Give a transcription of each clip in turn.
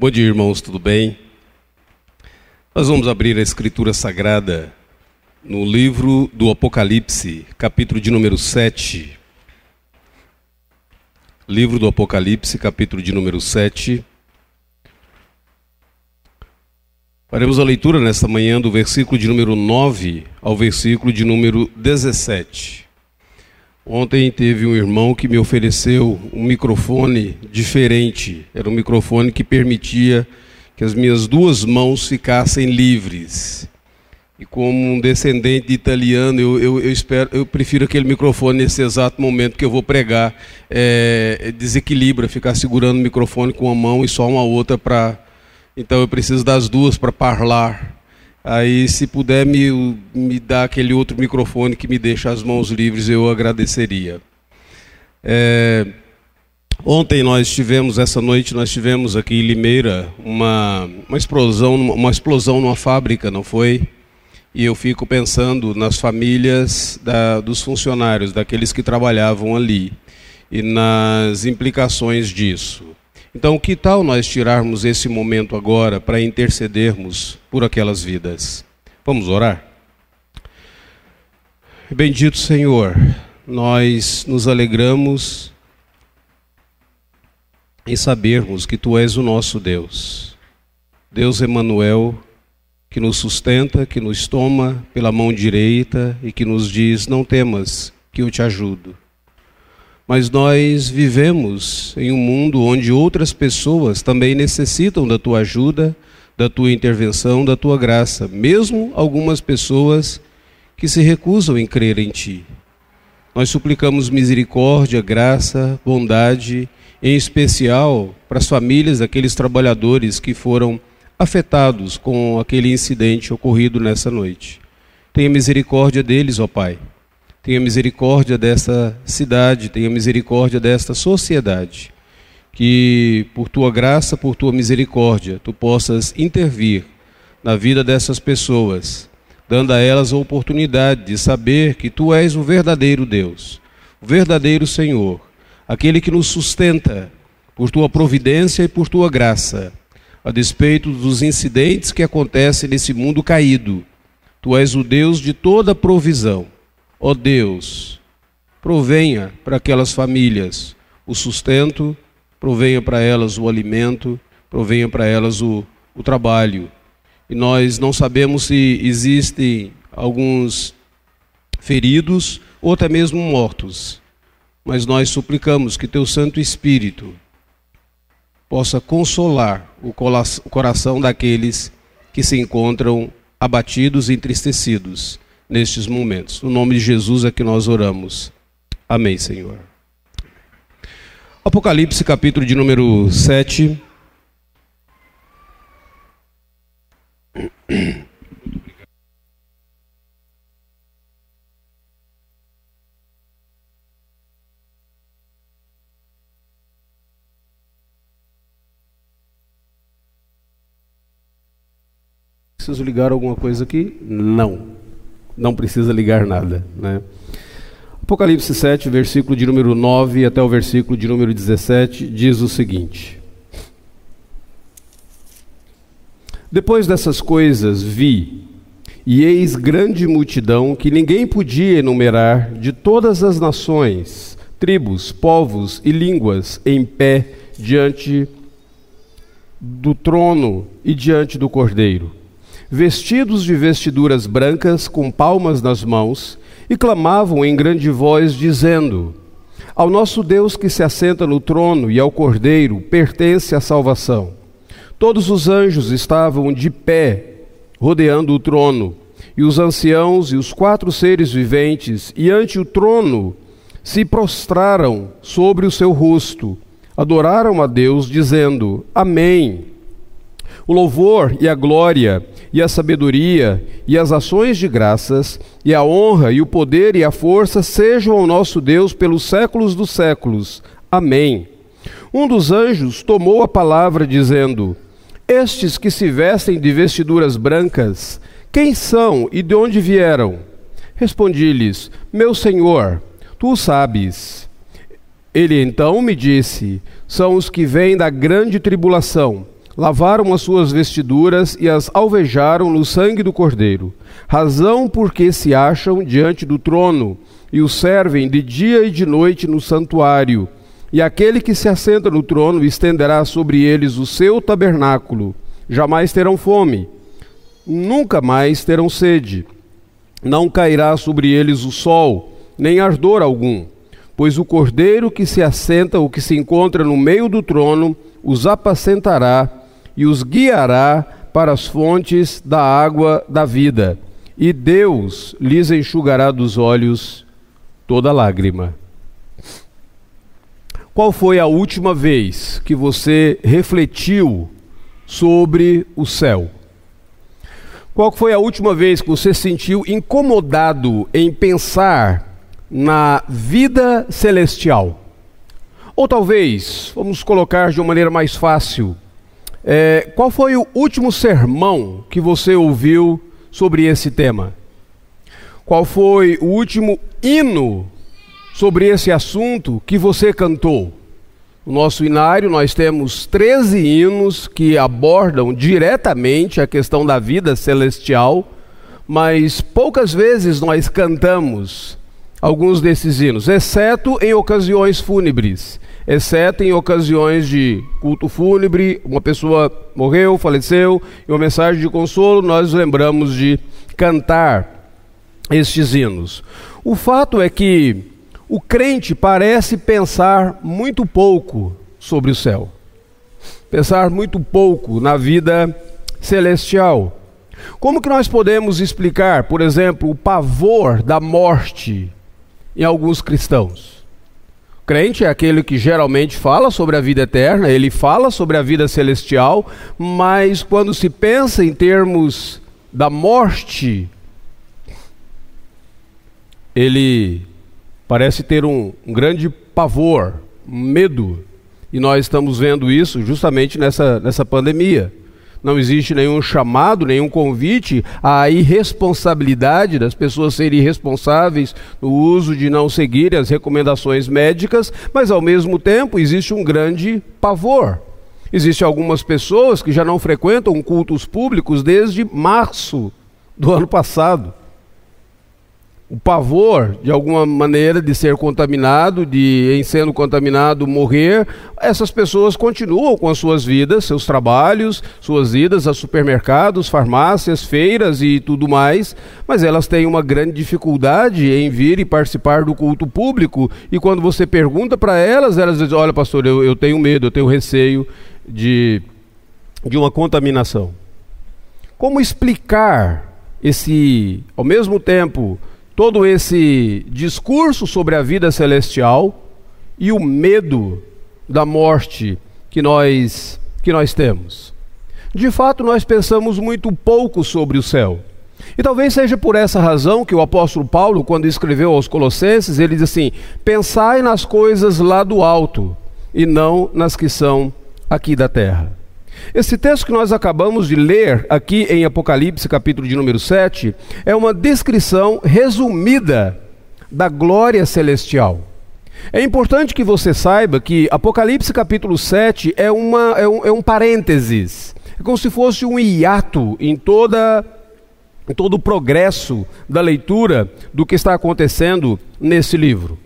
Bom dia, irmãos, tudo bem? Nós vamos abrir a Escritura Sagrada no livro do Apocalipse, capítulo de número 7. Livro do Apocalipse, capítulo de número 7. Faremos a leitura nesta manhã do versículo de número 9 ao versículo de número 17. Ontem teve um irmão que me ofereceu um microfone diferente. Era um microfone que permitia que as minhas duas mãos ficassem livres. E como um descendente de italiano, eu, eu, eu, espero, eu prefiro aquele microfone nesse exato momento que eu vou pregar. É, desequilibra, ficar segurando o microfone com uma mão e só uma outra para. Então eu preciso das duas para falar. Aí, se puder me, me dar aquele outro microfone que me deixa as mãos livres, eu agradeceria. É, ontem nós tivemos, essa noite nós tivemos aqui em Limeira uma, uma explosão, uma explosão numa fábrica, não foi? E eu fico pensando nas famílias da, dos funcionários, daqueles que trabalhavam ali, e nas implicações disso. Então, que tal nós tirarmos esse momento agora para intercedermos por aquelas vidas? Vamos orar? Bendito Senhor, nós nos alegramos em sabermos que Tu és o nosso Deus, Deus Emanuel, que nos sustenta, que nos toma pela mão direita e que nos diz: Não temas, que eu te ajudo. Mas nós vivemos em um mundo onde outras pessoas também necessitam da tua ajuda, da tua intervenção, da tua graça, mesmo algumas pessoas que se recusam em crer em ti. Nós suplicamos misericórdia, graça, bondade, em especial para as famílias daqueles trabalhadores que foram afetados com aquele incidente ocorrido nessa noite. Tenha misericórdia deles, ó Pai. Tenha misericórdia desta cidade, tenha misericórdia desta sociedade. Que por tua graça, por tua misericórdia, tu possas intervir na vida dessas pessoas, dando a elas a oportunidade de saber que tu és o verdadeiro Deus, o verdadeiro Senhor, aquele que nos sustenta por tua providência e por tua graça, a despeito dos incidentes que acontecem nesse mundo caído. Tu és o Deus de toda provisão Ó Deus, provenha para aquelas famílias o sustento, provenha para elas o alimento, provenha para elas o, o trabalho. E nós não sabemos se existem alguns feridos ou até mesmo mortos, mas nós suplicamos que Teu Santo Espírito possa consolar o coração daqueles que se encontram abatidos e entristecidos nestes momentos. No nome de Jesus é que nós oramos. Amém, Senhor. Apocalipse, capítulo de número 7. Preciso ligar alguma coisa aqui? Não não precisa ligar nada. Né? Apocalipse 7, versículo de número 9 até o versículo de número 17, diz o seguinte: Depois dessas coisas vi, e eis grande multidão que ninguém podia enumerar, de todas as nações, tribos, povos e línguas, em pé diante do trono e diante do cordeiro vestidos de vestiduras brancas, com palmas nas mãos, e clamavam em grande voz, dizendo: Ao nosso Deus que se assenta no trono e ao Cordeiro pertence a salvação. Todos os anjos estavam de pé, rodeando o trono, e os anciãos e os quatro seres viventes, e ante o trono, se prostraram sobre o seu rosto, adoraram a Deus, dizendo: Amém. O louvor e a glória e a sabedoria e as ações de graças e a honra e o poder e a força sejam ao nosso Deus pelos séculos dos séculos. Amém. Um dos anjos tomou a palavra dizendo: Estes que se vestem de vestiduras brancas, quem são e de onde vieram? Respondi-lhes: Meu Senhor, tu sabes. Ele então me disse: São os que vêm da grande tribulação lavaram as suas vestiduras e as alvejaram no sangue do Cordeiro, razão porque se acham diante do trono e o servem de dia e de noite no santuário. E aquele que se assenta no trono estenderá sobre eles o seu tabernáculo. Jamais terão fome, nunca mais terão sede. Não cairá sobre eles o sol, nem ardor algum, pois o cordeiro que se assenta, o que se encontra no meio do trono, os apacentará e os guiará para as fontes da água da vida, e Deus lhes enxugará dos olhos toda lágrima. Qual foi a última vez que você refletiu sobre o céu? Qual foi a última vez que você se sentiu incomodado em pensar na vida celestial? Ou talvez, vamos colocar de uma maneira mais fácil, é, qual foi o último sermão que você ouviu sobre esse tema? Qual foi o último hino sobre esse assunto que você cantou? No nosso inário, nós temos 13 hinos que abordam diretamente a questão da vida celestial, mas poucas vezes nós cantamos alguns desses hinos, exceto em ocasiões fúnebres exceto em ocasiões de culto fúnebre, uma pessoa morreu, faleceu, e uma mensagem de consolo, nós lembramos de cantar estes hinos. O fato é que o crente parece pensar muito pouco sobre o céu, pensar muito pouco na vida celestial. Como que nós podemos explicar, por exemplo, o pavor da morte em alguns cristãos? Crente é aquele que geralmente fala sobre a vida eterna, ele fala sobre a vida celestial, mas quando se pensa em termos da morte, ele parece ter um, grande pavor, medo. E nós estamos vendo isso justamente nessa, nessa pandemia não existe nenhum chamado, nenhum convite à irresponsabilidade das pessoas serem irresponsáveis no uso de não seguir as recomendações médicas, mas ao mesmo tempo existe um grande pavor. Existem algumas pessoas que já não frequentam cultos públicos desde março do ano passado o pavor, de alguma maneira, de ser contaminado, de, em sendo contaminado, morrer, essas pessoas continuam com as suas vidas, seus trabalhos, suas idas a supermercados, farmácias, feiras e tudo mais, mas elas têm uma grande dificuldade em vir e participar do culto público. E quando você pergunta para elas, elas dizem: Olha, pastor, eu, eu tenho medo, eu tenho receio de, de uma contaminação. Como explicar esse, ao mesmo tempo, todo esse discurso sobre a vida celestial e o medo da morte que nós que nós temos. De fato, nós pensamos muito pouco sobre o céu. E talvez seja por essa razão que o apóstolo Paulo, quando escreveu aos Colossenses, ele diz assim: Pensai nas coisas lá do alto e não nas que são aqui da terra. Esse texto que nós acabamos de ler aqui em Apocalipse, capítulo de número 7, é uma descrição resumida da glória celestial. É importante que você saiba que Apocalipse capítulo 7 é, uma, é, um, é um parênteses, é como se fosse um hiato em toda em todo o progresso da leitura do que está acontecendo nesse livro.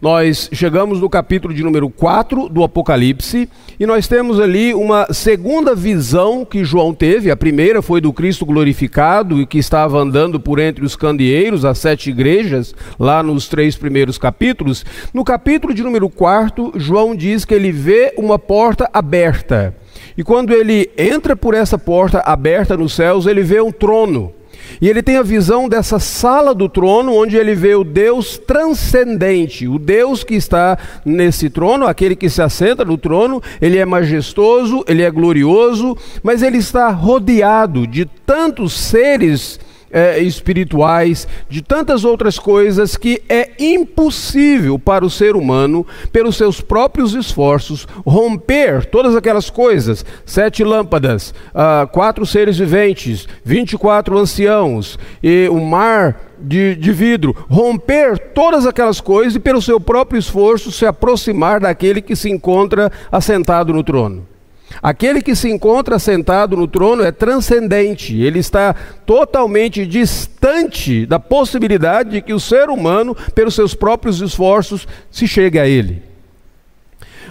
Nós chegamos no capítulo de número 4 do Apocalipse e nós temos ali uma segunda visão que João teve. A primeira foi do Cristo glorificado e que estava andando por entre os candeeiros, as sete igrejas, lá nos três primeiros capítulos. No capítulo de número 4, João diz que ele vê uma porta aberta. E quando ele entra por essa porta aberta nos céus, ele vê um trono. E ele tem a visão dessa sala do trono, onde ele vê o Deus transcendente, o Deus que está nesse trono, aquele que se assenta no trono. Ele é majestoso, ele é glorioso, mas ele está rodeado de tantos seres é, espirituais, de tantas outras coisas que é impossível para o ser humano, pelos seus próprios esforços, romper todas aquelas coisas. Sete lâmpadas, uh, quatro seres viventes, 24 anciãos e o mar de, de, vidro, romper todas aquelas coisas e, pelo seu próprio esforço, se aproximar daquele que se encontra assentado no trono. Aquele que se encontra sentado no trono é transcendente, ele está totalmente distante da possibilidade de que o ser humano, pelos seus próprios esforços, se chegue a ele.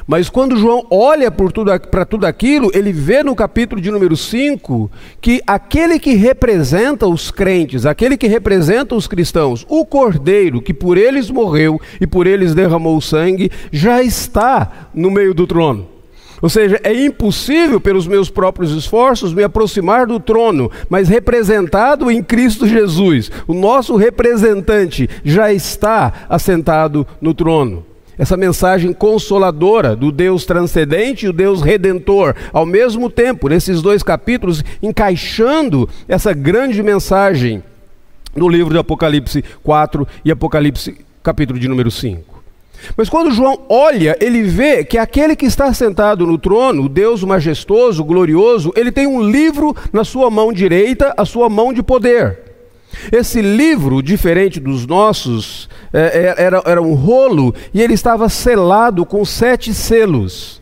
Mas quando João olha para tudo aquilo, ele vê no capítulo de número 5 que aquele que representa os crentes, aquele que representa os cristãos, o cordeiro que por eles morreu e por eles derramou sangue, já está no meio do trono. Ou seja, é impossível pelos meus próprios esforços me aproximar do trono, mas representado em Cristo Jesus, o nosso representante já está assentado no trono essa mensagem consoladora do Deus transcendente e o Deus redentor, ao mesmo tempo, nesses dois capítulos, encaixando essa grande mensagem no livro de Apocalipse 4 e Apocalipse capítulo de número 5. Mas quando João olha, ele vê que aquele que está sentado no trono, Deus majestoso, glorioso, ele tem um livro na sua mão direita, a sua mão de poder. Esse livro, diferente dos nossos, é, é, era, era um rolo e ele estava selado com sete selos.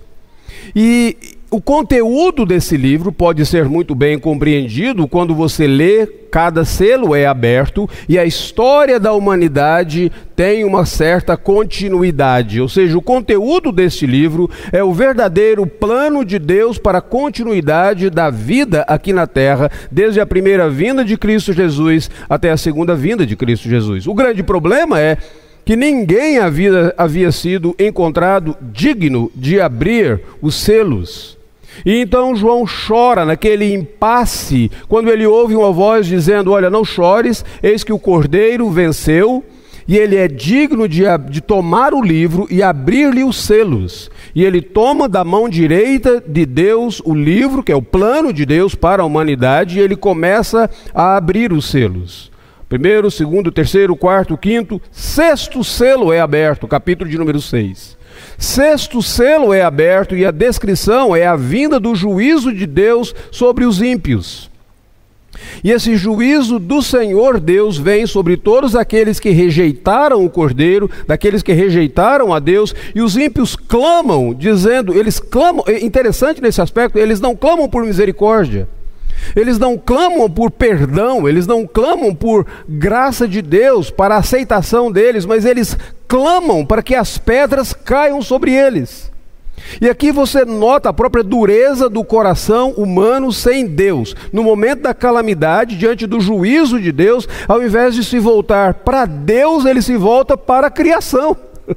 E o conteúdo desse livro pode ser muito bem compreendido quando você lê, cada selo é aberto e a história da humanidade tem uma certa continuidade. Ou seja, o conteúdo deste livro é o verdadeiro plano de Deus para a continuidade da vida aqui na terra, desde a primeira vinda de Cristo Jesus até a segunda vinda de Cristo Jesus. O grande problema é que ninguém havia, havia sido encontrado digno de abrir os selos. E então João chora naquele impasse, quando ele ouve uma voz dizendo: Olha, não chores, eis que o cordeiro venceu, e ele é digno de, de tomar o livro e abrir-lhe os selos. E ele toma da mão direita de Deus o livro, que é o plano de Deus para a humanidade, e ele começa a abrir os selos. Primeiro, segundo, terceiro, quarto, quinto, sexto selo é aberto, capítulo de número 6. Sexto selo é aberto e a descrição é a vinda do juízo de Deus sobre os ímpios. E esse juízo do Senhor Deus vem sobre todos aqueles que rejeitaram o Cordeiro, daqueles que rejeitaram a Deus, e os ímpios clamam, dizendo, eles clamam, é interessante nesse aspecto, eles não clamam por misericórdia. Eles não clamam por perdão, eles não clamam por graça de Deus para aceitação deles, mas eles clamam para que as pedras caiam sobre eles. E aqui você nota a própria dureza do coração humano sem Deus. No momento da calamidade, diante do juízo de Deus, ao invés de se voltar para Deus, ele se volta para a criação.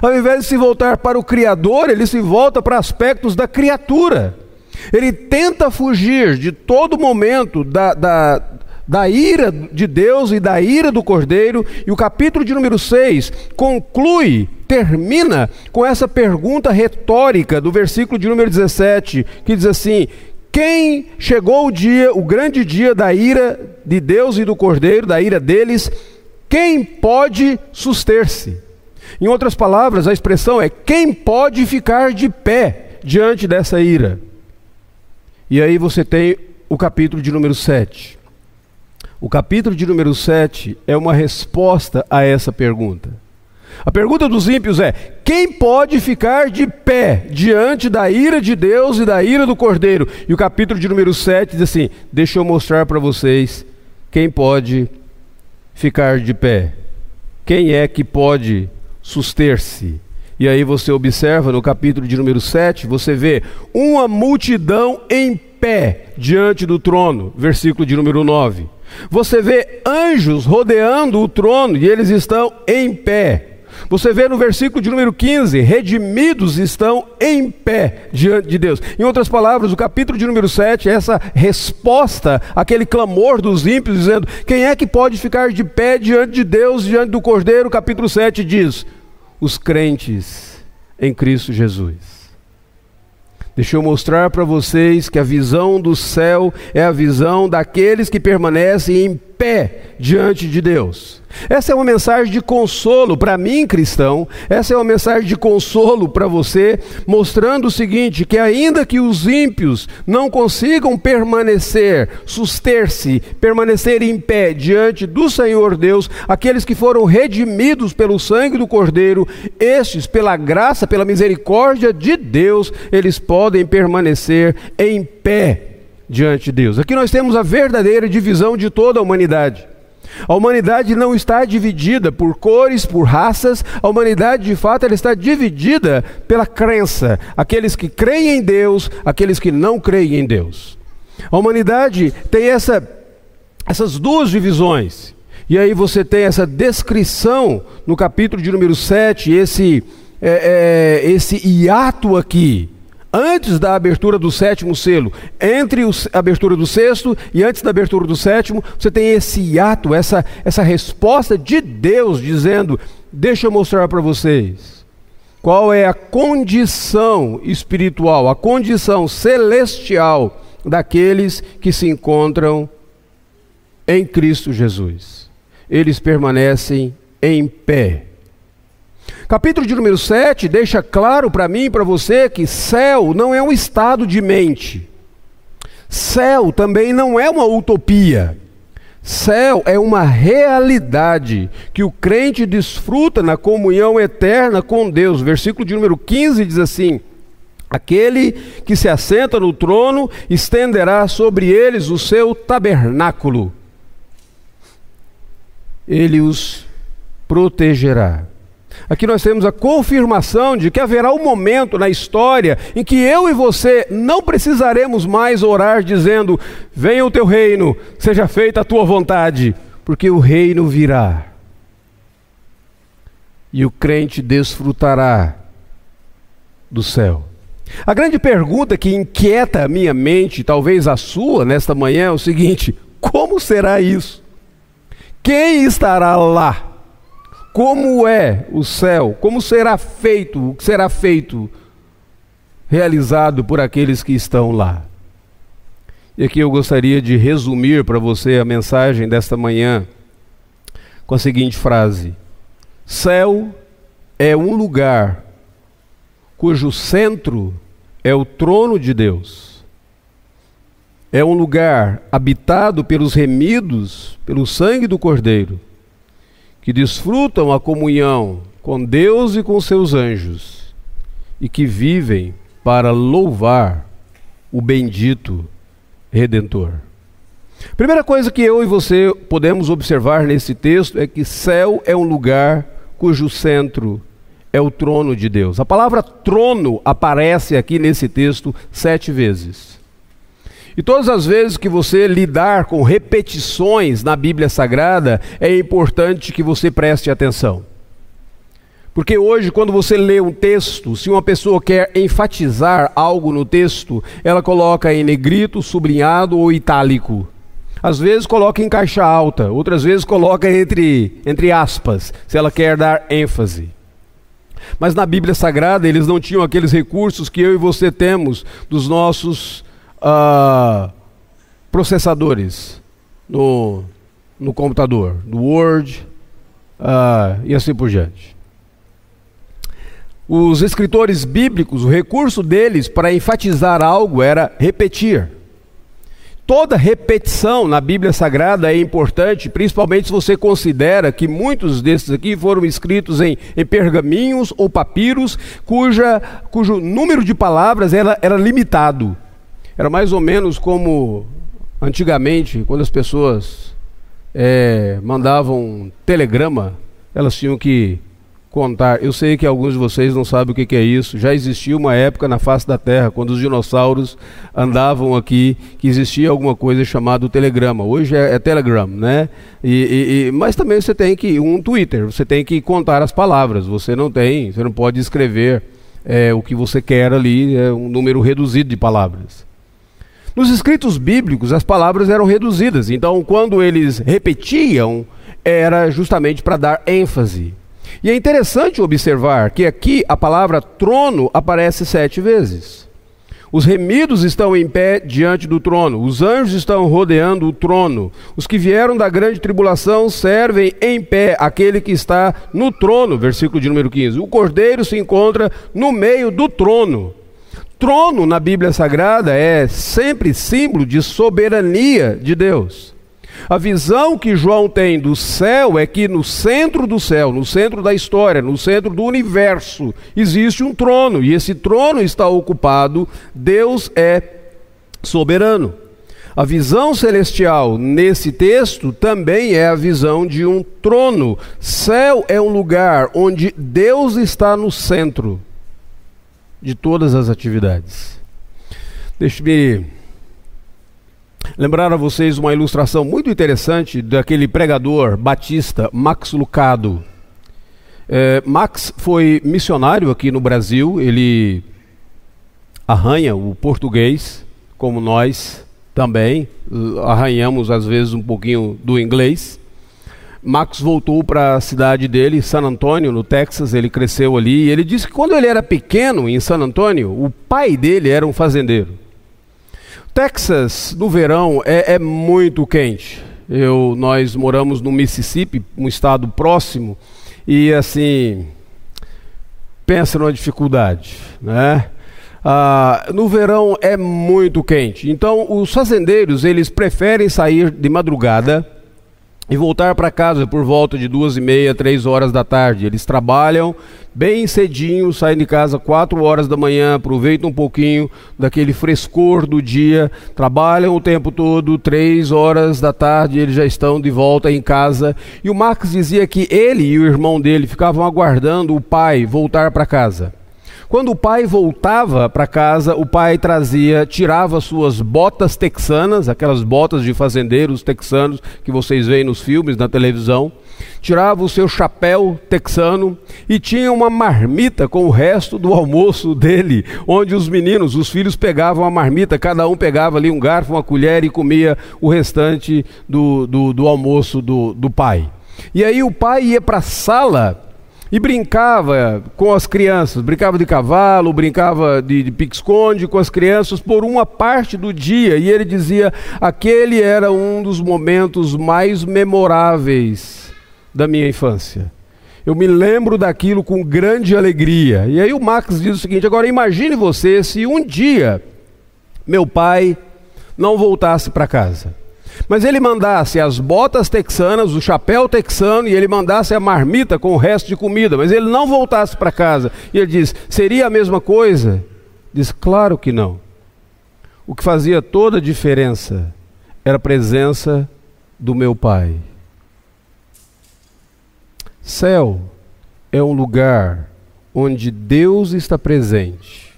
ao invés de se voltar para o Criador, ele se volta para aspectos da criatura. Ele tenta fugir de todo momento da, da, da ira de Deus e da ira do Cordeiro, e o capítulo de número 6 conclui, termina com essa pergunta retórica do versículo de número 17, que diz assim: Quem chegou o dia, o grande dia da ira de Deus e do Cordeiro, da ira deles, quem pode suster-se? Em outras palavras, a expressão é: quem pode ficar de pé diante dessa ira? E aí você tem o capítulo de número 7. O capítulo de número 7 é uma resposta a essa pergunta. A pergunta dos ímpios é: quem pode ficar de pé diante da ira de Deus e da ira do Cordeiro? E o capítulo de número 7 diz assim: deixa eu mostrar para vocês quem pode ficar de pé. Quem é que pode suster-se? E aí você observa no capítulo de número 7, você vê uma multidão em pé diante do trono, versículo de número 9. Você vê anjos rodeando o trono e eles estão em pé. Você vê no versículo de número 15: redimidos estão em pé diante de Deus. Em outras palavras, o capítulo de número 7 é essa resposta àquele clamor dos ímpios, dizendo: quem é que pode ficar de pé diante de Deus, diante do Cordeiro? Capítulo 7 diz: os crentes em Cristo Jesus. Deixa eu mostrar para vocês que a visão do céu é a visão daqueles que permanecem em pé diante de Deus. Essa é uma mensagem de consolo para mim, cristão. Essa é uma mensagem de consolo para você, mostrando o seguinte: que ainda que os ímpios não consigam permanecer, suster-se, permanecer em pé diante do Senhor Deus, aqueles que foram redimidos pelo sangue do Cordeiro, estes, pela graça, pela misericórdia de Deus, eles podem permanecer em pé diante de Deus. Aqui nós temos a verdadeira divisão de toda a humanidade. A humanidade não está dividida por cores, por raças. A humanidade, de fato, ela está dividida pela crença. Aqueles que creem em Deus, aqueles que não creem em Deus. A humanidade tem essa, essas duas divisões. E aí você tem essa descrição no capítulo de número 7, esse, é, é, esse hiato aqui antes da abertura do sétimo selo, entre a abertura do sexto e antes da abertura do sétimo, você tem esse ato, essa, essa resposta de Deus dizendo: Deixa eu mostrar para vocês qual é a condição espiritual, a condição celestial daqueles que se encontram em Cristo Jesus. Eles permanecem em pé Capítulo de número 7 deixa claro para mim e para você que céu não é um estado de mente. Céu também não é uma utopia. Céu é uma realidade que o crente desfruta na comunhão eterna com Deus. Versículo de número 15 diz assim: Aquele que se assenta no trono estenderá sobre eles o seu tabernáculo. Ele os protegerá. Aqui nós temos a confirmação de que haverá um momento na história em que eu e você não precisaremos mais orar dizendo: Venha o teu reino, seja feita a tua vontade, porque o reino virá. E o crente desfrutará do céu. A grande pergunta que inquieta a minha mente, talvez a sua, nesta manhã é o seguinte: como será isso? Quem estará lá? Como é o céu, como será feito, o que será feito, realizado por aqueles que estão lá. E aqui eu gostaria de resumir para você a mensagem desta manhã com a seguinte frase: Céu é um lugar cujo centro é o trono de Deus. É um lugar habitado pelos remidos pelo sangue do Cordeiro que desfrutam a comunhão com Deus e com seus anjos e que vivem para louvar o bendito Redentor. Primeira coisa que eu e você podemos observar nesse texto é que céu é um lugar cujo centro é o trono de Deus. A palavra trono aparece aqui nesse texto sete vezes. E todas as vezes que você lidar com repetições na Bíblia Sagrada, é importante que você preste atenção. Porque hoje, quando você lê um texto, se uma pessoa quer enfatizar algo no texto, ela coloca em negrito, sublinhado ou itálico. Às vezes coloca em caixa alta, outras vezes coloca entre, entre aspas, se ela quer dar ênfase. Mas na Bíblia Sagrada eles não tinham aqueles recursos que eu e você temos dos nossos uh, processadores no, no computador, no Word uh, e assim por diante. Os escritores bíblicos, o recurso deles para enfatizar algo era repetir. Toda repetição na Bíblia Sagrada é importante, principalmente se você considera que muitos desses aqui foram escritos em, em pergaminhos ou papiros, cuja, cujo número de palavras era, era limitado. Era mais ou menos como antigamente, quando as pessoas é, mandavam um telegrama, elas tinham que contar. Eu sei que alguns de vocês não sabem o que, é isso. Já existia uma época na face da Terra, quando os dinossauros andavam aqui, que existia alguma coisa chamada telegrama. Hoje é, é Telegram, né? E, e, e, mas também você tem que um Twitter. Você tem que contar as palavras. Você não tem, você não pode escrever é, o que você quer ali, é um número reduzido de palavras. Nos escritos bíblicos, as palavras eram reduzidas, então, quando eles repetiam, era justamente para dar ênfase. E é interessante observar que aqui a palavra trono aparece sete vezes. Os remidos estão em pé diante do trono, os anjos estão rodeando o trono. Os que vieram da grande tribulação servem em pé aquele que está no trono, versículo de número 15. O cordeiro se encontra no meio do trono. Trono na Bíblia Sagrada é sempre símbolo de soberania de Deus. A visão que João tem do céu é que no centro do céu, no centro da história, no centro do universo, existe um trono, e esse trono está ocupado, Deus é soberano. A visão celestial nesse texto também é a visão de um trono. Céu é um lugar onde Deus está no centro de todas as atividades. Deixe-me lembrar a vocês uma ilustração muito interessante daquele pregador batista Max Lucado. É, Max foi missionário aqui no Brasil, ele arranha o português, como nós também, arranhamos às vezes um pouquinho do inglês. Max voltou para a cidade dele, San Antônio, no Texas, ele cresceu ali, e ele disse que quando ele era pequeno em San Antônio, o pai dele era um fazendeiro. Texas, no verão, é, é muito quente. Eu, nós moramos no Mississippi, um estado próximo, e assim, pensa numa dificuldade, né? Ah, no verão é muito quente. Então, os fazendeiros eles preferem sair de madrugada e voltar para casa por volta de duas e meia, três horas da tarde. Eles trabalham bem cedinho, saem de casa quatro horas da manhã, aproveitam um pouquinho daquele frescor do dia, trabalham o tempo todo, três horas da tarde eles já estão de volta em casa. E o Max dizia que ele e o irmão dele ficavam aguardando o pai voltar para casa. Quando o pai voltava para casa, o pai trazia, tirava suas botas texanas, aquelas botas de fazendeiros texanos que vocês veem nos filmes, na televisão, tirava o seu chapéu texano e tinha uma marmita com o resto do almoço dele, onde os meninos, os filhos pegavam a marmita, cada um pegava ali um garfo, uma colher e comia o restante do, do, do almoço do, do pai. E aí o pai ia para a sala e brincava com as crianças, brincava de cavalo, brincava de, de pique-esconde com as crianças por uma parte do dia. E ele dizia: aquele era um dos momentos mais memoráveis da minha infância. Eu me lembro daquilo com grande alegria. E aí o Max diz o seguinte: agora imagine você se um dia meu pai não voltasse para casa. Mas ele mandasse as botas texanas, o chapéu texano, e ele mandasse a marmita com o resto de comida, mas ele não voltasse para casa. E ele diz: seria a mesma coisa? Diz: claro que não. O que fazia toda a diferença era a presença do meu Pai. Céu é um lugar onde Deus está presente,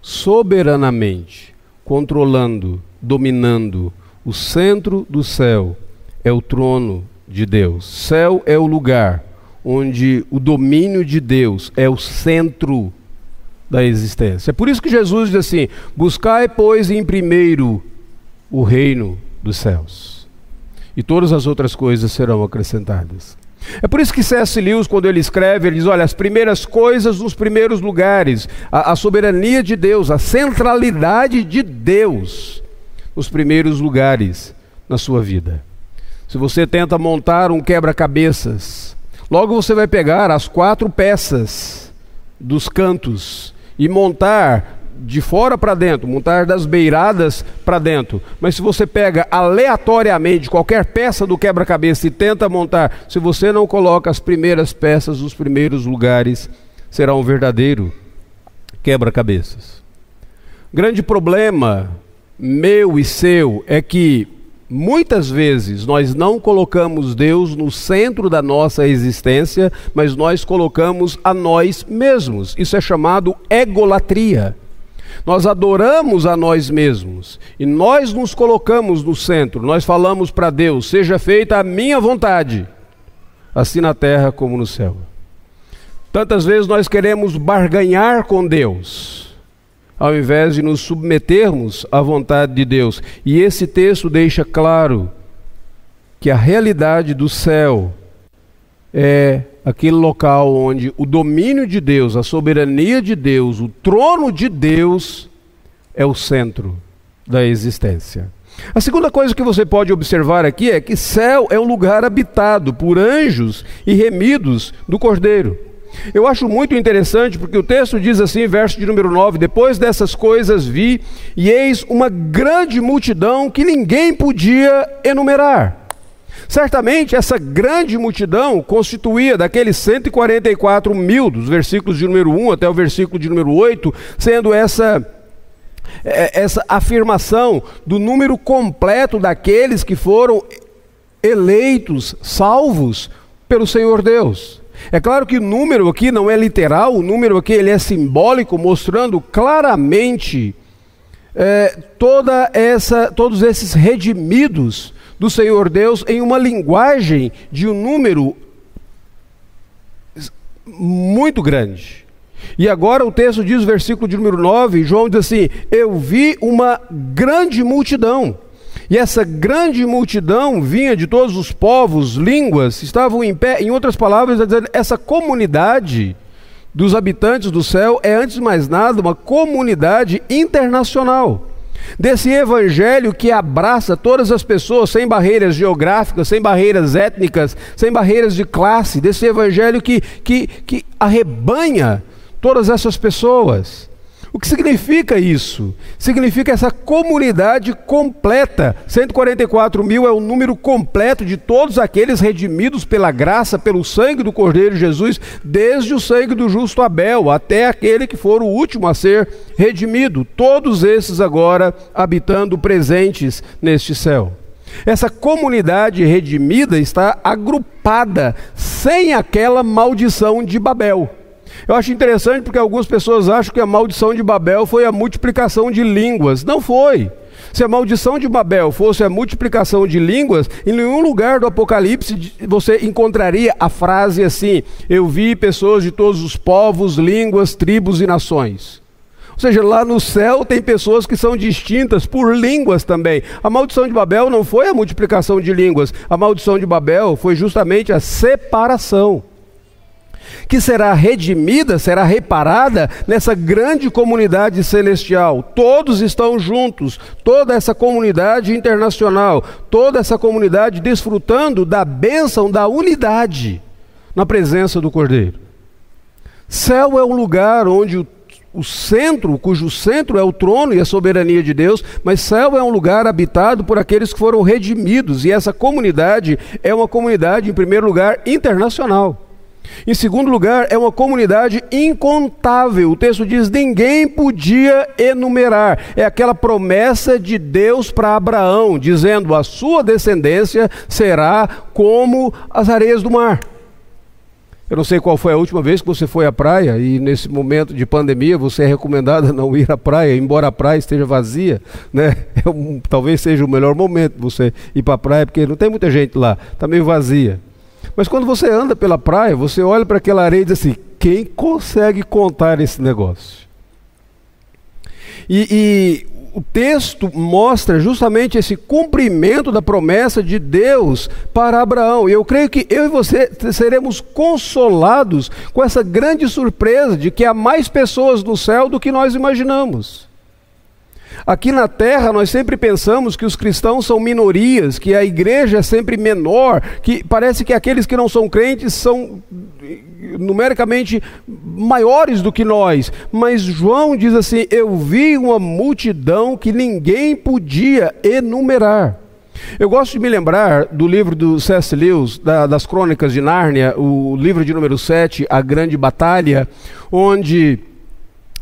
soberanamente, controlando, dominando, o centro do céu é o trono de Deus. Céu é o lugar onde o domínio de Deus é o centro da existência. É por isso que Jesus diz assim: Buscai, pois, em primeiro o reino dos céus, e todas as outras coisas serão acrescentadas. É por isso que C.S. Lewis, quando ele escreve, ele diz: olha, as primeiras coisas nos primeiros lugares, a, a soberania de Deus, a centralidade de Deus os primeiros lugares na sua vida. Se você tenta montar um quebra-cabeças, logo você vai pegar as quatro peças dos cantos e montar de fora para dentro, montar das beiradas para dentro. Mas se você pega aleatoriamente qualquer peça do quebra-cabeça e tenta montar, se você não coloca as primeiras peças nos primeiros lugares, será um verdadeiro quebra-cabeças. Grande problema meu e seu é que muitas vezes nós não colocamos Deus no centro da nossa existência, mas nós colocamos a nós mesmos. Isso é chamado egolatria. Nós adoramos a nós mesmos e nós nos colocamos no centro. Nós falamos para Deus: seja feita a minha vontade, assim na terra como no céu. Tantas vezes nós queremos barganhar com Deus ao invés de nos submetermos à vontade de Deus. E esse texto deixa claro que a realidade do céu é aquele local onde o domínio de Deus, a soberania de Deus, o trono de Deus é o centro da existência. A segunda coisa que você pode observar aqui é que céu é um lugar habitado por anjos e remidos do Cordeiro. Eu acho muito interessante porque o texto diz assim, verso de número 9: Depois dessas coisas vi, e eis uma grande multidão que ninguém podia enumerar. Certamente essa grande multidão constituía daqueles 144 mil, dos versículos de número 1 até o versículo de número 8, sendo essa é, essa afirmação do número completo daqueles que foram eleitos, salvos pelo Senhor Deus. É claro que o número aqui não é literal, o número aqui ele é simbólico, mostrando claramente é, toda essa, todos esses redimidos do Senhor Deus em uma linguagem de um número muito grande. E agora o texto diz, versículo de número 9, João diz assim: Eu vi uma grande multidão. E essa grande multidão vinha de todos os povos, línguas, estavam em pé. Em outras palavras, essa comunidade dos habitantes do céu é, antes de mais nada, uma comunidade internacional. Desse evangelho que abraça todas as pessoas, sem barreiras geográficas, sem barreiras étnicas, sem barreiras de classe, desse evangelho que, que, que arrebanha todas essas pessoas. O que significa isso? Significa essa comunidade completa. 144 mil é o número completo de todos aqueles redimidos pela graça, pelo sangue do Cordeiro Jesus, desde o sangue do justo Abel até aquele que for o último a ser redimido. Todos esses agora habitando presentes neste céu. Essa comunidade redimida está agrupada sem aquela maldição de Babel. Eu acho interessante porque algumas pessoas acham que a maldição de Babel foi a multiplicação de línguas. Não foi. Se a maldição de Babel fosse a multiplicação de línguas, em nenhum lugar do Apocalipse você encontraria a frase assim: Eu vi pessoas de todos os povos, línguas, tribos e nações. Ou seja, lá no céu tem pessoas que são distintas por línguas também. A maldição de Babel não foi a multiplicação de línguas, a maldição de Babel foi justamente a separação que será redimida, será reparada nessa grande comunidade celestial. Todos estão juntos, toda essa comunidade internacional, toda essa comunidade desfrutando da bênção da unidade na presença do Cordeiro. Céu é um lugar onde o o centro, cujo centro é o trono e a soberania de Deus, mas céu é um lugar habitado por aqueles que foram redimidos, e essa comunidade é uma comunidade, em primeiro lugar, internacional. Em segundo lugar, é uma comunidade incontável. O texto diz: ninguém podia enumerar. É aquela promessa de Deus para Abraão, dizendo: a sua descendência será como as areias do mar. Eu não sei qual foi a última vez que você foi à praia e nesse momento de pandemia você é recomendado a não ir à praia, embora a praia esteja vazia, né? É um, talvez seja o melhor momento você ir para a praia porque não tem muita gente lá, está meio vazia. Mas quando você anda pela praia, você olha para aquela areia e diz assim: quem consegue contar esse negócio? E, e, o texto mostra justamente esse cumprimento da promessa de Deus para Abraão. E eu creio que eu e você seremos consolados com essa grande surpresa de que há mais pessoas no céu do que nós imaginamos. Aqui na terra, nós sempre pensamos que os cristãos são minorias, que a igreja é sempre menor, que parece que aqueles que não são crentes são numericamente maiores do que nós. Mas João diz assim: Eu vi uma multidão que ninguém podia enumerar. Eu gosto de me lembrar do livro do C.S. Lewis, da, das Crônicas de Nárnia, o livro de número 7, A Grande Batalha, onde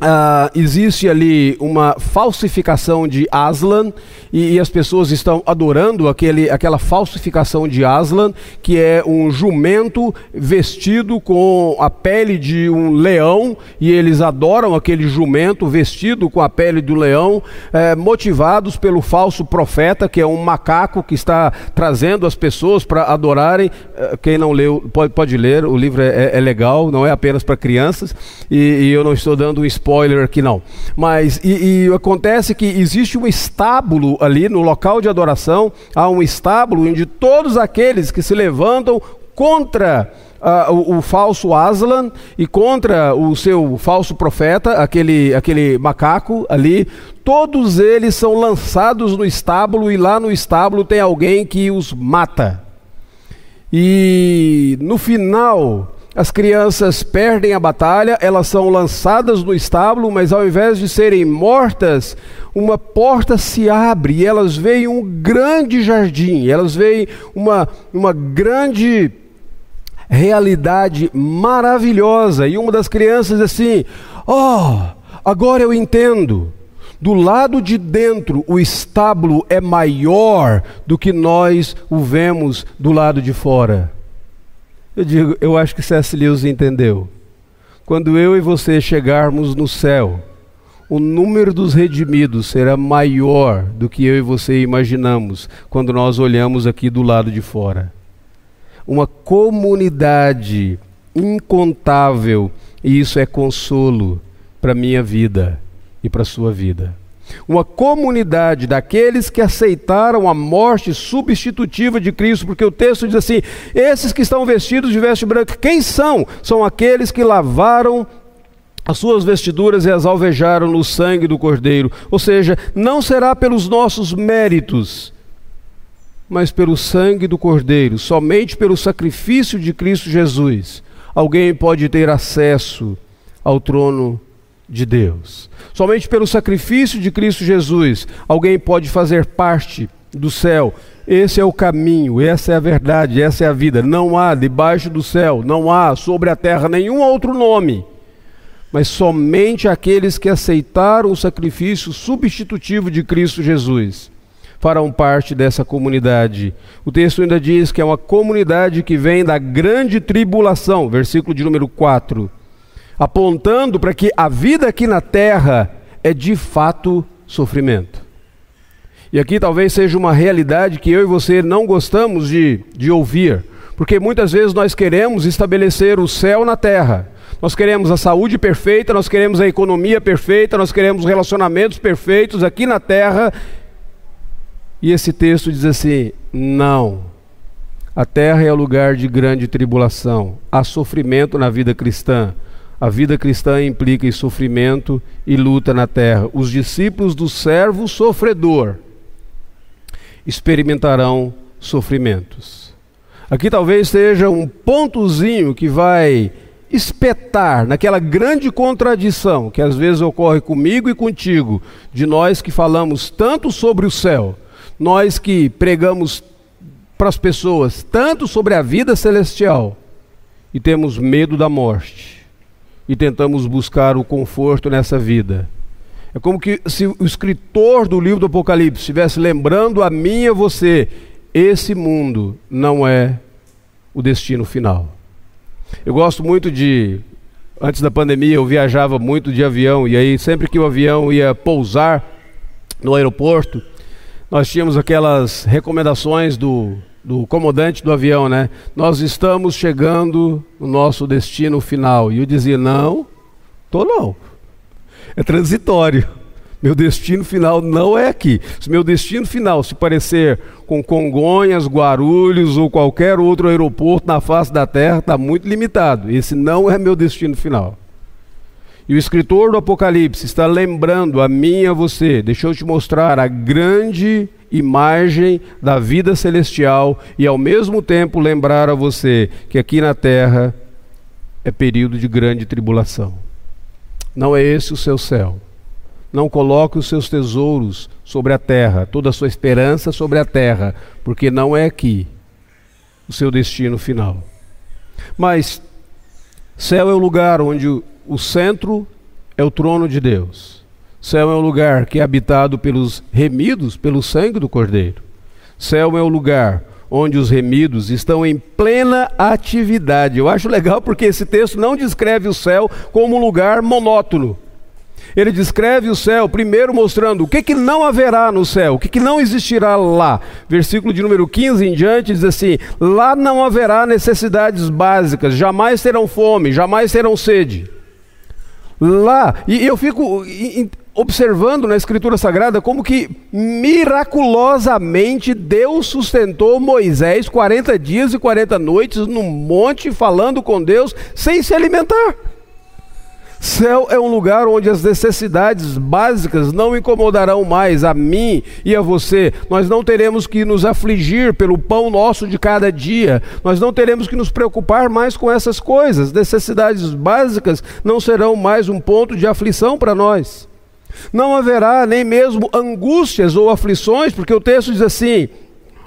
Uh, existe ali uma falsificação de Aslan e, e, as pessoas estão adorando aquele, aquela falsificação de Aslan, que é um jumento vestido com a pele de um leão, e eles adoram aquele jumento vestido com a pele do leão, eh, motivados pelo falso profeta, que é um macaco que está trazendo as pessoas para adorarem. Uh, quem não leu pode, pode ler, o livro é, é, é legal, não é apenas para crianças, e, e eu não estou dando um spoiler spoiler aqui não. Mas e, e, acontece que existe um estábulo ali no local de adoração, há um estábulo onde todos aqueles que se levantam contra uh, o, o, falso Aslan e contra o seu falso profeta, aquele, aquele macaco ali, todos eles são lançados no estábulo e lá no estábulo tem alguém que os mata. E no final, as crianças perdem a batalha, elas são lançadas no estábulo, mas ao invés de serem mortas, uma porta se abre e elas veem um grande jardim, elas veem uma, uma grande realidade maravilhosa. E uma das crianças assim: Oh, agora eu entendo. Do lado de dentro, o estábulo é maior do que nós o vemos do lado de fora. Eu digo, eu acho que C.S. Lewis entendeu. Quando eu e você chegarmos no céu, o número dos redimidos será maior do que eu e você imaginamos quando nós olhamos aqui do lado de fora. Uma comunidade incontável, e isso é consolo para minha vida e para sua vida uma comunidade daqueles que aceitaram a morte substitutiva de Cristo, porque o texto diz assim: esses que estão vestidos de veste branca, quem são? São aqueles que lavaram as suas vestiduras e as alvejaram no sangue do Cordeiro. Ou seja, não será pelos nossos méritos, mas pelo sangue do Cordeiro, somente pelo sacrifício de Cristo Jesus, alguém pode ter acesso ao trono de Deus. Somente pelo sacrifício de Cristo Jesus, alguém pode fazer parte do céu. Esse é o caminho, essa é a verdade, essa é a vida. Não há debaixo do céu, não há sobre a terra nenhum outro nome, mas somente aqueles que aceitaram o sacrifício substitutivo de Cristo Jesus farão parte dessa comunidade. O texto ainda diz que é uma comunidade que vem da grande tribulação, versículo de número 4 apontando para que a vida aqui na terra é de fato sofrimento. E aqui talvez seja uma realidade que eu e você não gostamos de, de ouvir, porque muitas vezes nós queremos estabelecer o céu na terra. Nós queremos a saúde perfeita, nós queremos a economia perfeita, nós queremos relacionamentos perfeitos aqui na terra. E esse texto diz assim: não. A terra é o lugar de grande tribulação, há sofrimento na vida cristã. A vida cristã implica em sofrimento e luta na terra. Os discípulos do servo sofredor experimentarão sofrimentos. Aqui talvez seja um pontozinho que vai espetar naquela grande contradição que às vezes ocorre comigo e contigo, de nós que falamos tanto sobre o céu, nós que pregamos para as pessoas tanto sobre a vida celestial e temos medo da morte e tentamos buscar o conforto nessa vida. É como que se o escritor do livro do Apocalipse estivesse lembrando a mim e a você: esse mundo não é o destino final. Eu gosto muito de. Antes da pandemia, eu viajava muito de avião, e aí, sempre que o avião ia pousar no aeroporto, nós tínhamos aquelas recomendações do do comandante do avião, né? Nós estamos chegando no nosso destino final. E eu dizia: Não, tô não. É transitório. Meu destino final não é aqui. Se meu destino final se parecer com Congonhas, Guarulhos ou qualquer outro aeroporto na face da terra, está muito limitado. Esse não é meu destino final. E o escritor do Apocalipse está lembrando a mim e a você, deixa eu te mostrar a grande imagem da vida celestial e ao mesmo tempo lembrar a você que aqui na terra é período de grande tribulação. Não é esse o seu céu. Não coloque os seus tesouros sobre a terra, toda a sua esperança sobre a terra, porque não é aqui o seu destino final. Mas céu é o lugar onde o centro é o trono de Deus. Céu é um lugar que é habitado pelos remidos pelo sangue do Cordeiro. Céu é o lugar onde os remidos estão em plena atividade. Eu acho legal porque esse texto não descreve o céu como um lugar monótono. Ele descreve o céu primeiro mostrando o que, que não haverá no céu, o que, que não existirá lá. Versículo de número 15 em diante diz assim: Lá não haverá necessidades básicas, jamais terão fome, jamais terão sede. Lá, e eu fico observando na Escritura Sagrada como que miraculosamente Deus sustentou Moisés 40 dias e 40 noites num monte falando com Deus sem se alimentar. Céu é um lugar onde as necessidades básicas não incomodarão mais a mim e a você. Nós não teremos que nos afligir pelo pão nosso de cada dia. Nós não teremos que nos preocupar mais com essas coisas. Necessidades básicas não serão mais um ponto de aflição para nós. Não haverá nem mesmo angústias ou aflições, porque o texto diz assim: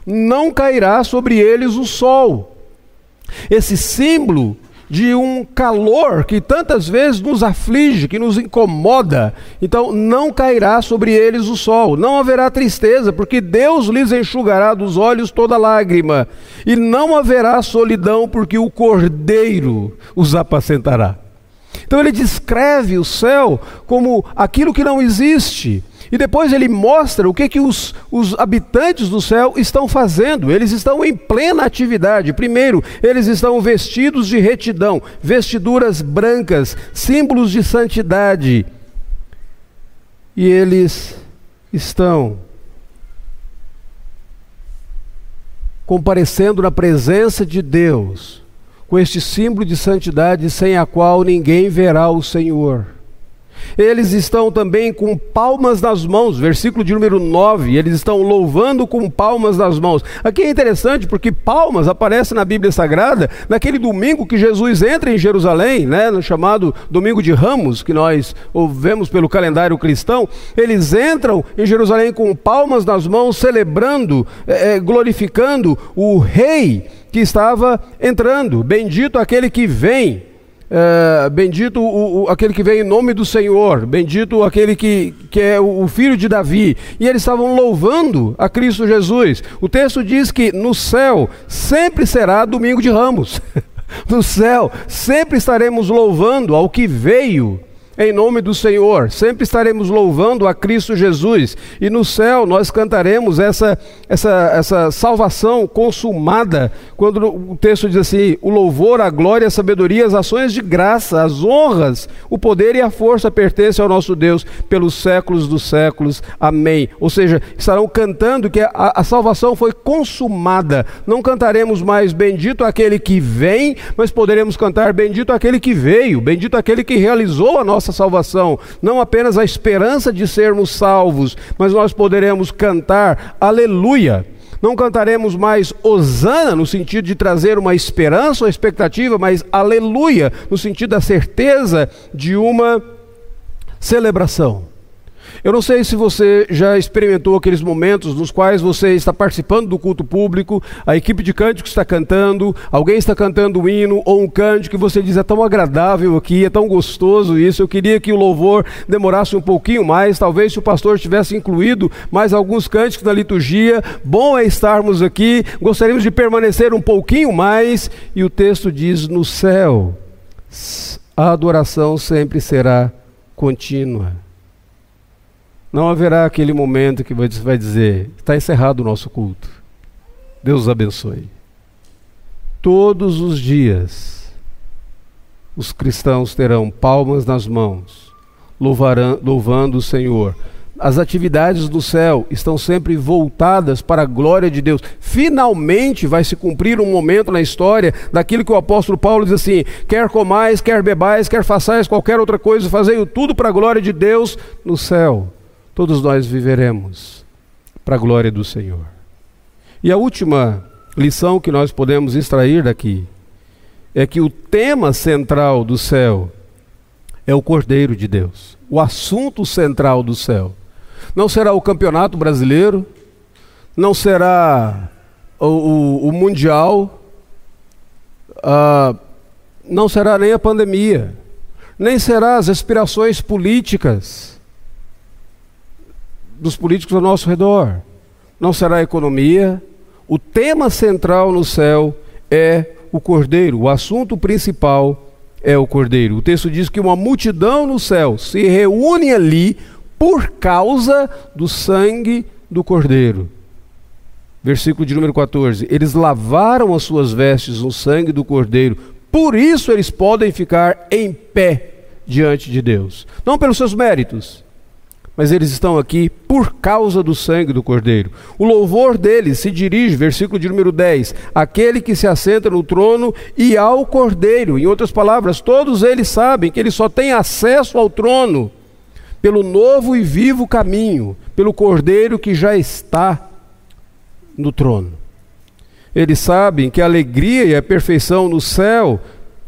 não cairá sobre eles o sol. Esse símbolo de um calor que tantas vezes nos aflige, que nos incomoda. Então não cairá sobre eles o sol, não haverá tristeza, porque Deus lhes enxugará dos olhos toda lágrima, e não haverá solidão, porque o Cordeiro os apacentará. Então ele descreve o céu como aquilo que não existe. E depois ele mostra o que, que os, os habitantes do céu estão fazendo. Eles estão em plena atividade. Primeiro, eles estão vestidos de retidão, vestiduras brancas, símbolos de santidade. E eles estão comparecendo na presença de Deus, com este símbolo de santidade sem a qual ninguém verá o Senhor. Eles estão também com palmas nas mãos, versículo de número 9, eles estão louvando com palmas nas mãos. Aqui é interessante porque palmas aparece na Bíblia Sagrada naquele domingo que Jesus entra em Jerusalém, né, no chamado Domingo de Ramos, que nós ouvemos pelo calendário cristão. Eles entram em Jerusalém com palmas nas mãos, celebrando, é, glorificando o rei que estava entrando. Bendito aquele que vem é, bendito o, o, aquele que vem em nome do Senhor, bendito aquele que, que é o, o filho de Davi. E eles estavam louvando a Cristo Jesus. O texto diz que no céu sempre será domingo de ramos. no céu sempre estaremos louvando ao que veio em nome do Senhor. Sempre estaremos louvando a Cristo Jesus e no céu nós cantaremos essa, essa, essa salvação consumada, quando o texto diz assim: o louvor, a glória, a sabedoria, as ações de graça, as honras, o poder e a força pertencem ao nosso Deus pelos séculos dos séculos. Amém. Ou seja, estarão cantando que a, a salvação foi consumada. Não cantaremos mais bendito aquele que vem, mas poderemos cantar bendito aquele que veio, bendito aquele que realizou a nossa nossa salvação, não apenas a esperança de sermos salvos, mas nós poderemos cantar aleluia. Não cantaremos mais Osana no sentido de trazer uma esperança ou expectativa, mas aleluia no sentido da certeza de uma celebração. Eu não sei se você já experimentou aqueles momentos nos quais você está participando do culto público, a equipe de cântico está cantando, alguém está cantando um hino ou um cântico que você diz é tão agradável aqui, é tão gostoso isso. Eu queria que o louvor demorasse um pouquinho mais, talvez se o pastor tivesse incluído mais alguns cânticos na liturgia. Bom é estarmos aqui, gostaríamos de permanecer um pouquinho mais. E o texto diz: no céu, a adoração sempre será contínua. Não haverá aquele momento que você vai dizer: está encerrado o nosso culto. Deus os abençoe. Todos os dias, os cristãos terão palmas nas mãos, louvarão, louvando o Senhor. As atividades do céu estão sempre voltadas para a glória de Deus. Finalmente vai se cumprir um momento na história daquilo que o apóstolo Paulo diz assim: quer comais, quer bebais, quer façais qualquer outra coisa, fazei tudo para a glória de Deus no céu todos nós viveremos para a glória do Senhor. E a última lição que nós podemos extrair daqui é que o tema central do céu é o Cordeiro de Deus. O assunto central do céu não será o campeonato brasileiro, não será o, o, o mundial, uh, não será nem a pandemia, nem será as aspirações políticas dos políticos ao nosso redor. Não será a economia. O tema central no céu é o cordeiro. O assunto principal é o cordeiro. O texto diz que uma multidão no céu se reúne ali por causa do sangue do cordeiro. Versículo de número 14: Eles lavaram as suas vestes no sangue do cordeiro, por isso eles podem ficar em pé diante de Deus. Não pelos seus méritos, mas eles estão aqui por causa do sangue do Cordeiro. O louvor deles se dirige, versículo de número 10, àquele que se assenta no trono e ao Cordeiro. Em outras palavras, todos eles sabem que eles só têm acesso ao trono pelo novo e vivo caminho, pelo Cordeiro que já está no trono. Eles sabem que a alegria e a perfeição no céu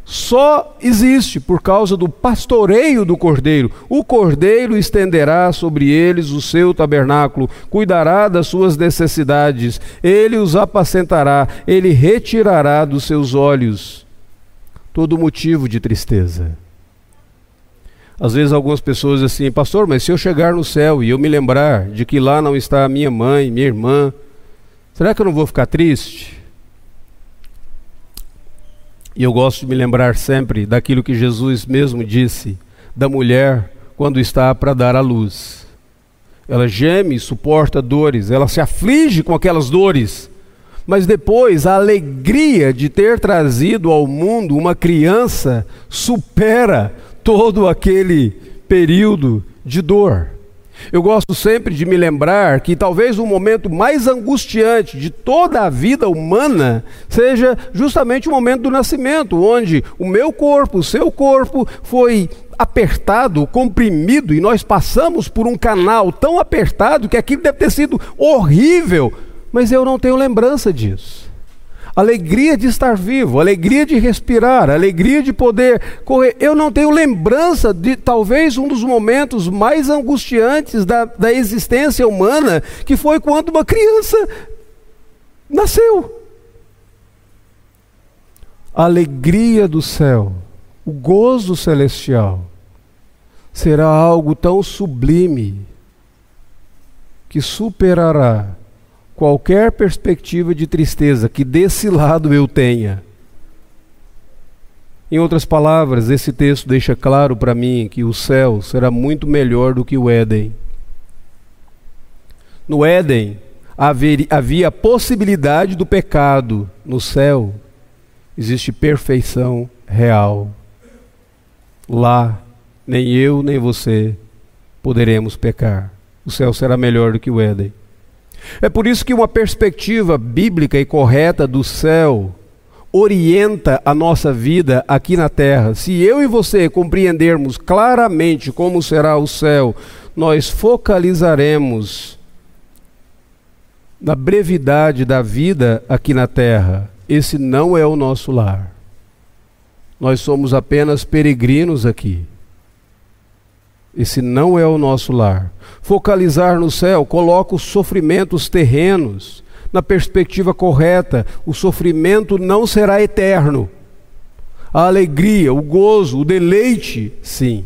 só existe por causa do pastoreio do cordeiro. O cordeiro estenderá sobre eles o seu tabernáculo, cuidará das suas necessidades, ele os apacentará, ele retirará dos seus olhos todo motivo de tristeza. Às vezes algumas pessoas dizem assim, pastor, mas se eu chegar no céu e eu me lembrar de que lá não está a minha mãe, minha irmã, será que eu não vou ficar triste? E eu gosto de me lembrar sempre daquilo que Jesus mesmo disse da mulher quando está para dar à luz. Ela geme, suporta dores, ela se aflige com aquelas dores, mas depois a alegria de ter trazido ao mundo uma criança supera todo aquele período de dor. Eu gosto sempre de me lembrar que talvez o momento mais angustiante de toda a vida humana seja justamente o momento do nascimento, onde o meu corpo, o seu corpo foi apertado, comprimido, e nós passamos por um canal tão apertado que aquilo deve ter sido horrível, mas eu não tenho lembrança disso alegria de estar vivo, alegria de respirar, alegria de poder correr. Eu não tenho lembrança de talvez um dos momentos mais angustiantes da, da existência humana, que foi quando uma criança nasceu. A alegria do céu, o gozo celestial, será algo tão sublime que superará qualquer perspectiva de tristeza que desse lado eu tenha. Em outras palavras, esse texto deixa claro para mim que o céu será muito melhor do que o Éden. No Éden havia a possibilidade do pecado, no céu existe perfeição real. Lá, nem eu nem você poderemos pecar. O céu será melhor do que o Éden. É por isso que uma perspectiva bíblica e correta do céu orienta a nossa vida aqui na terra. Se eu e você compreendermos claramente como será o céu, nós focalizaremos na brevidade da vida aqui na terra. Esse não é o nosso lar. Nós somos apenas peregrinos aqui. Esse não é o nosso lar. Focalizar no céu coloca os sofrimentos terrenos na perspectiva correta. O sofrimento não será eterno. A alegria, o gozo, o deleite, sim.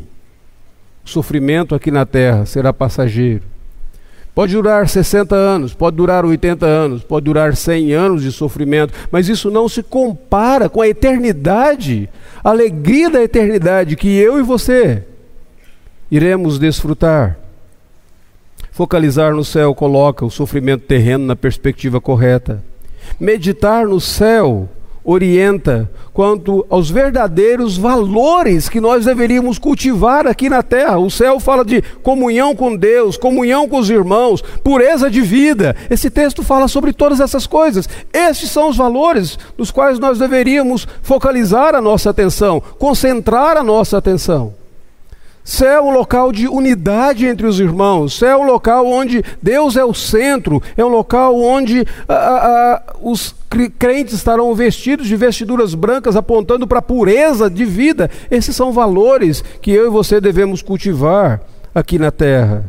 O sofrimento aqui na terra será passageiro. Pode durar 60 anos, pode durar 80 anos, pode durar 100 anos de sofrimento, mas isso não se compara com a eternidade, a alegria da eternidade que eu e você iremos desfrutar. Focalizar no céu coloca o sofrimento terreno na perspectiva correta. Meditar no céu orienta quanto aos verdadeiros valores que nós deveríamos cultivar aqui na terra. O céu fala de comunhão com Deus, comunhão com os irmãos, pureza de vida. Esse texto fala sobre todas essas coisas. Estes são os valores nos quais nós deveríamos focalizar a nossa atenção, concentrar a nossa atenção. Céu é um local de unidade entre os irmãos. Céu é um local onde Deus é o centro. É um local onde ah, ah, ah os crentes estarão vestidos de vestiduras brancas, apontando para a pureza de vida. Esses são valores que eu e você devemos cultivar aqui na terra.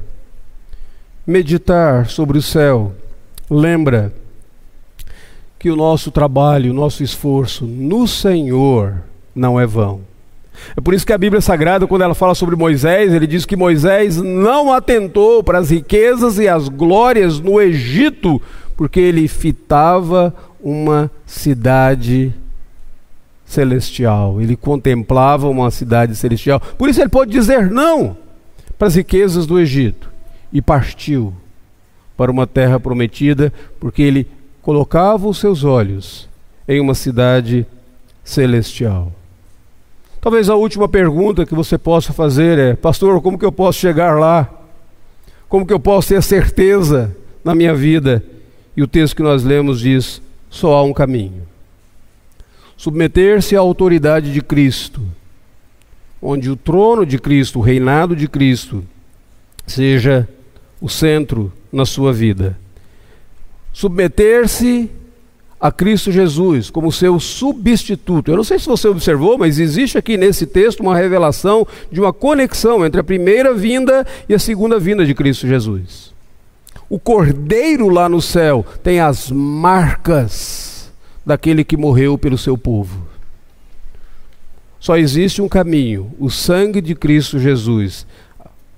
Meditar sobre o céu. Lembra que o nosso trabalho, o nosso esforço no Senhor não é vão. É por isso que a Bíblia Sagrada, quando ela fala sobre Moisés, ele diz que Moisés não atentou para as riquezas e as glórias no Egito, porque ele fitava uma cidade celestial. Ele contemplava uma cidade celestial. Por isso ele pode dizer não para as riquezas do Egito e partiu para uma terra prometida, porque ele colocava os seus olhos em uma cidade celestial. Talvez a última pergunta que você possa fazer é: Pastor, como que eu posso chegar lá? Como que eu posso ter certeza na minha vida? E o texto que nós lemos diz: só há um caminho. Submeter-se à autoridade de Cristo, onde o trono de Cristo, o reinado de Cristo, seja o centro na sua vida. Submeter-se a Cristo Jesus como seu substituto. Eu não sei se você observou, mas existe aqui nesse texto uma revelação de uma conexão entre a primeira vinda e a segunda vinda de Cristo Jesus. O cordeiro lá no céu tem as marcas daquele que morreu pelo seu povo. Só existe um caminho, o sangue de Cristo Jesus.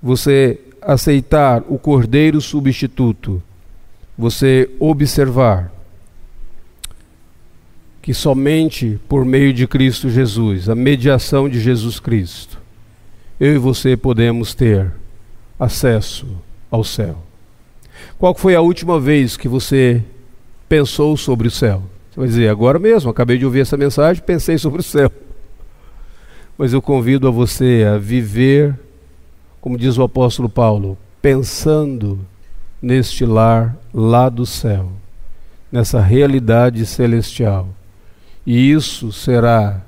Você aceitar o cordeiro substituto, você observar que somente por meio de Cristo Jesus, a mediação de Jesus Cristo, eu e você podemos ter acesso ao céu. Qual foi a última vez que você pensou sobre o céu? Você vai dizer, agora mesmo, acabei de ouvir essa mensagem, pensei sobre o céu. Mas eu convido a você a viver, como diz o apóstolo Paulo, pensando neste lar lá do céu, nessa realidade celestial e isso será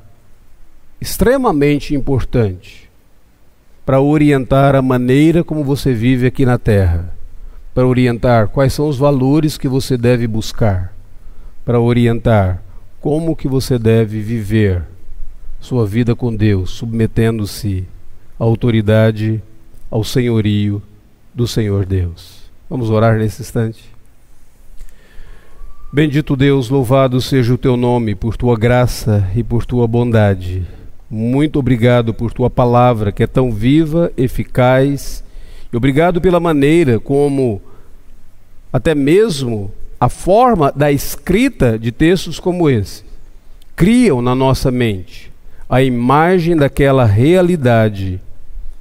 extremamente importante para orientar a maneira como você vive aqui na Terra, para orientar quais são os valores que você deve buscar, para orientar como que você deve viver sua vida com Deus, submetendo-se à autoridade, ao senhorio do Senhor Deus. Vamos orar nesse instante. Bendito Deus, louvado seja o teu nome por tua graça e por tua bondade. Muito obrigado por tua palavra que é tão viva, eficaz, e obrigado pela maneira como até mesmo a forma da escrita de textos como esse criam na nossa mente a imagem daquela realidade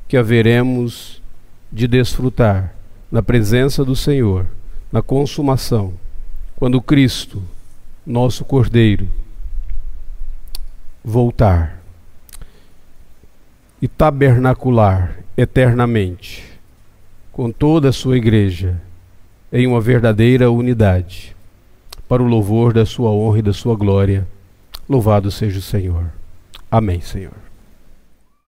que haveremos de desfrutar na presença do Senhor, na consumação quando Cristo, nosso Cordeiro, voltar e tabernacular eternamente com toda a sua igreja em uma verdadeira unidade, para o louvor da sua honra e da sua glória. Louvado seja o Senhor. Amém, Senhor.